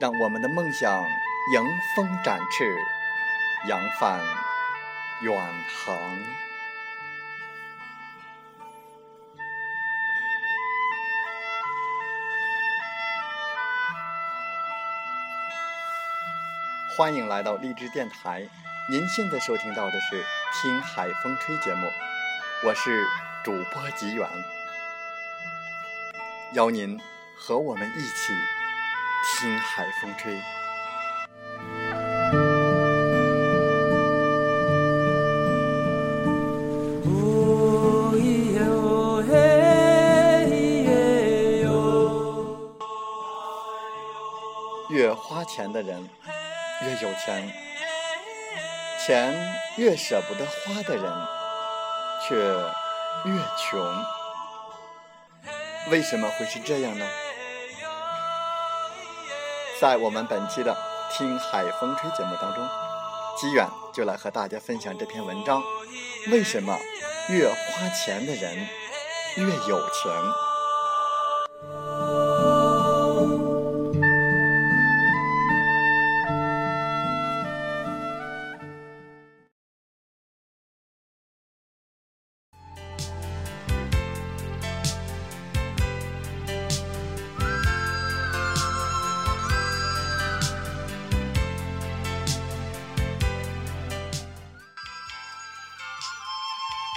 让我们的梦想迎风展翅，扬帆远航。欢迎来到励志电台，您现在收听到的是《听海风吹》节目，我是主播吉远，邀您和我们一起。听海风吹，越花钱的人越有钱，钱越舍不得花的人却越穷。为什么会是这样呢？在我们本期的《听海风吹》节目当中，机远就来和大家分享这篇文章：为什么越花钱的人越有钱？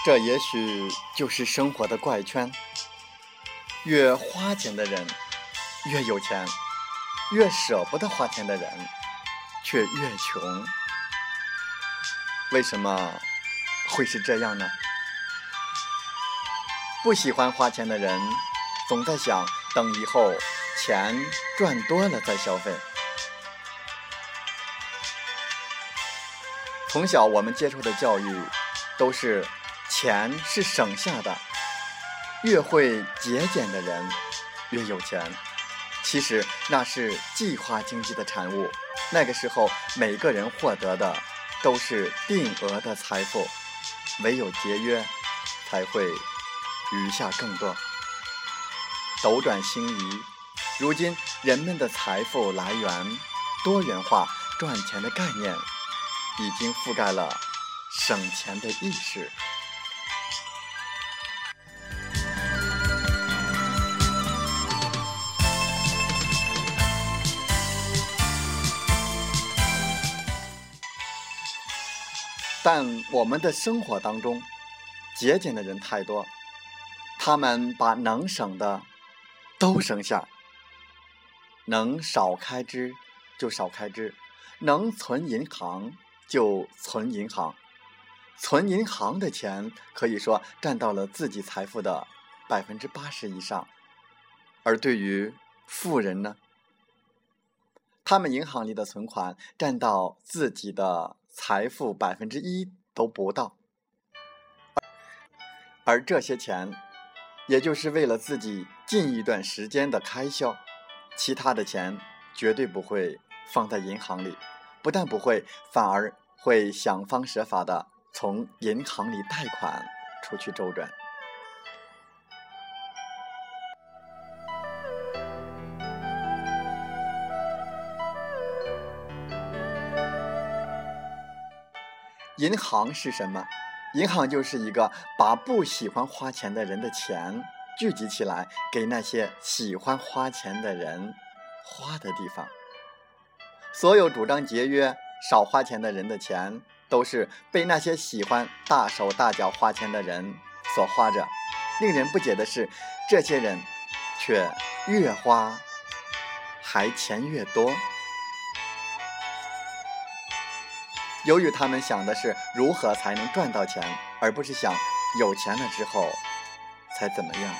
这也许就是生活的怪圈。越花钱的人越有钱，越舍不得花钱的人却越穷。为什么会是这样呢？不喜欢花钱的人总在想，等以后钱赚多了再消费。从小我们接受的教育都是。钱是省下的，越会节俭的人越有钱。其实那是计划经济的产物。那个时候，每个人获得的都是定额的财富，唯有节约，才会余下更多。斗转星移，如今人们的财富来源多元化，赚钱的概念已经覆盖了省钱的意识。但我们的生活当中，节俭的人太多，他们把能省的都省下，能少开支就少开支，能存银行就存银行，存银行的钱可以说占到了自己财富的百分之八十以上，而对于富人呢，他们银行里的存款占到自己的。财富百分之一都不到，而这些钱，也就是为了自己近一段时间的开销，其他的钱绝对不会放在银行里，不但不会，反而会想方设法的从银行里贷款出去周转。银行是什么？银行就是一个把不喜欢花钱的人的钱聚集起来，给那些喜欢花钱的人花的地方。所有主张节约、少花钱的人的钱，都是被那些喜欢大手大脚花钱的人所花着。令人不解的是，这些人却越花还钱越多。由于他们想的是如何才能赚到钱，而不是想有钱了之后才怎么样。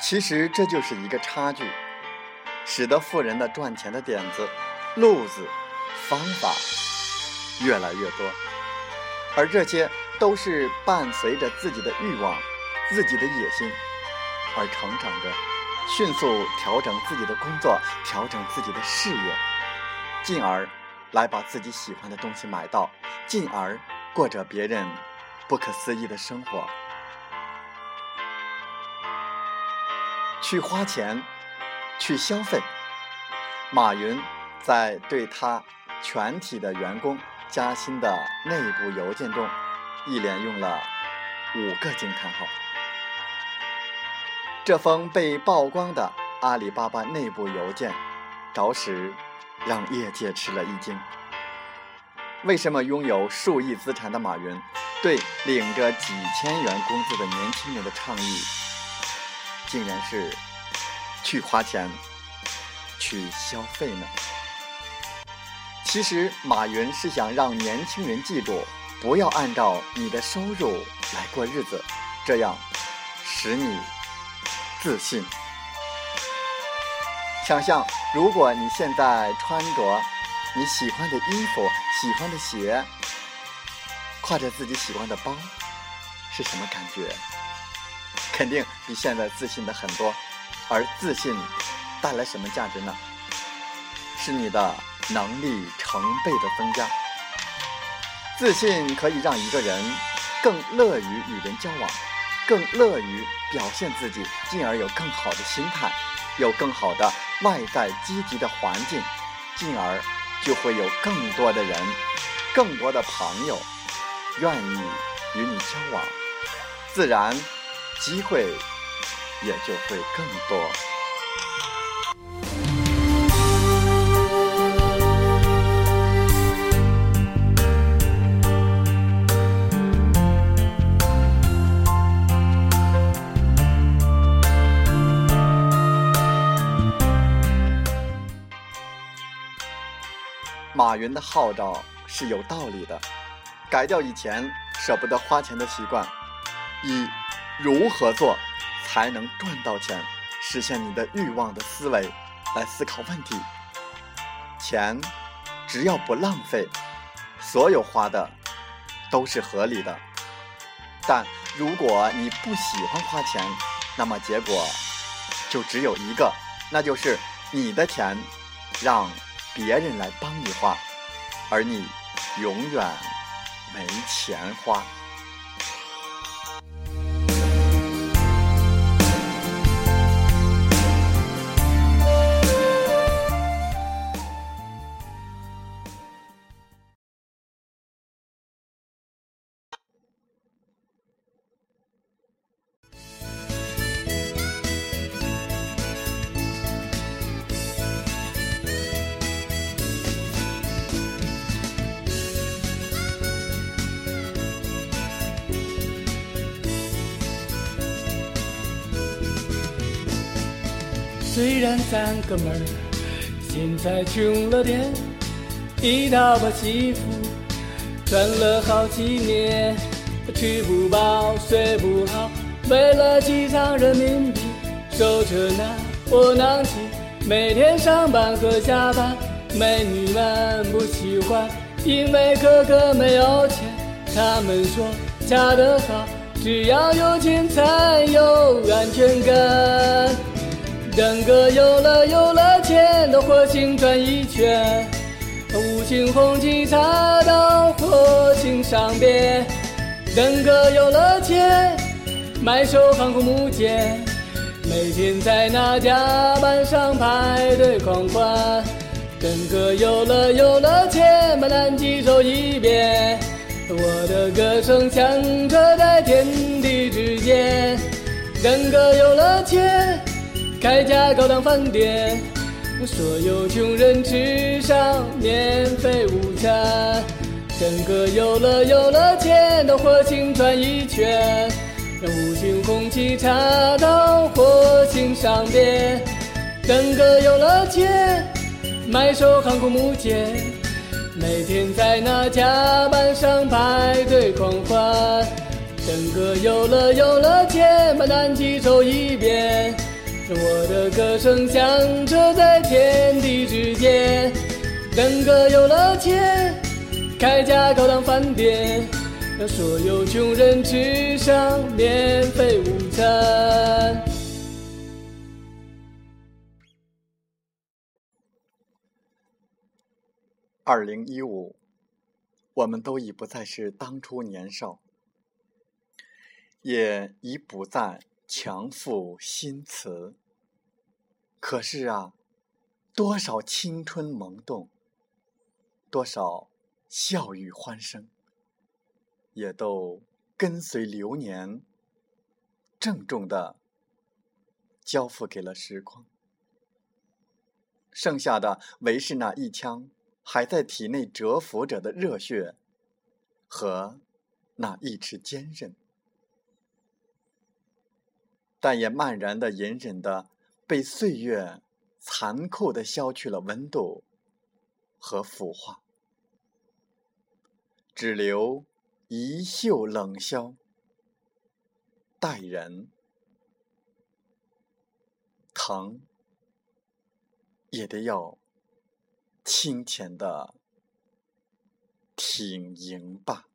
其实这就是一个差距，使得富人的赚钱的点子、路子、方法越来越多，而这些都是伴随着自己的欲望、自己的野心而成长着，迅速调整自己的工作，调整自己的事业，进而来把自己喜欢的东西买到，进而过着别人不可思议的生活。去花钱，去消费。马云在对他全体的员工加薪的内部邮件中，一连用了五个惊叹号。这封被曝光的阿里巴巴内部邮件，着实让业界吃了一惊。为什么拥有数亿资产的马云，对领着几千元工资的年轻人的倡议？竟然是去花钱、去消费呢？其实马云是想让年轻人记住，不要按照你的收入来过日子，这样使你自信。想象，如果你现在穿着你喜欢的衣服、喜欢的鞋，挎着自己喜欢的包，是什么感觉？肯定比现在自信的很多，而自信带来什么价值呢？是你的能力成倍的增加。自信可以让一个人更乐于与人交往，更乐于表现自己，进而有更好的心态，有更好的外在积极的环境，进而就会有更多的人、更多的朋友愿意与你交往，自然。机会也就会更多。马云的号召是有道理的，改掉以前舍不得花钱的习惯，一。如何做才能赚到钱，实现你的欲望的思维来思考问题？钱只要不浪费，所有花的都是合理的。但如果你不喜欢花钱，那么结果就只有一个，那就是你的钱让别人来帮你花，而你永远没钱花。虽然咱哥们儿现在穷了点，一大把媳妇赚了好几年，吃不饱睡不好，为了几张人民币，守着那窝囊气，每天上班和下班，美女们不喜欢，因为哥哥没有钱。他们说嫁得好，只要有钱才有安全感。等哥有了有了钱，到火星转一圈，五星红旗插到火星上边。等哥有了钱，买手航空母舰，每天在那甲板上排队狂欢。等哥有了有了钱，把南极走一遍，我的歌声响彻在天地之间。等哥有了钱。开家高档饭店，所有穷人吃上免费午餐。整个有了有了钱，到火星转一圈，让五星红旗插到火星上边。整个有了钱，买艘航空母舰，每天在那甲板上排队狂欢。整个有了有了钱，把南极走一遍，我的歌声响彻在天地之间。整个有了钱，开家高档饭店，让所有穷人吃上免费午餐。二零一五，我们都已不再是当初年少，也已不再强赋新词。可是啊，多少青春萌动，多少笑语欢声，也都跟随流年，郑重的交付给了时光。剩下的唯是那一腔。还在体内蛰伏着的热血，和那意志坚韧，但也漫然的、隐忍的，被岁月残酷的削去了温度和腐化，只留一袖冷萧。待人疼，也得要。清浅的挺营吧。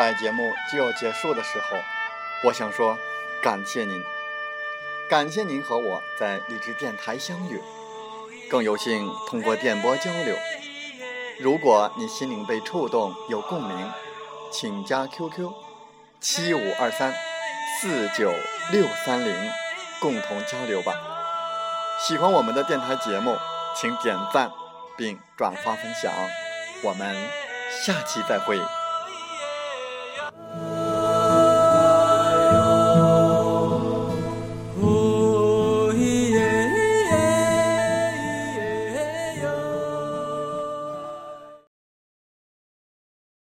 在节目就要结束的时候，我想说，感谢您，感谢您和我在荔枝电台相遇，更有幸通过电波交流。如果你心灵被触动，有共鸣，请加 QQ 七五二三四九六三零，共同交流吧。喜欢我们的电台节目，请点赞并转发分享。我们下期再会。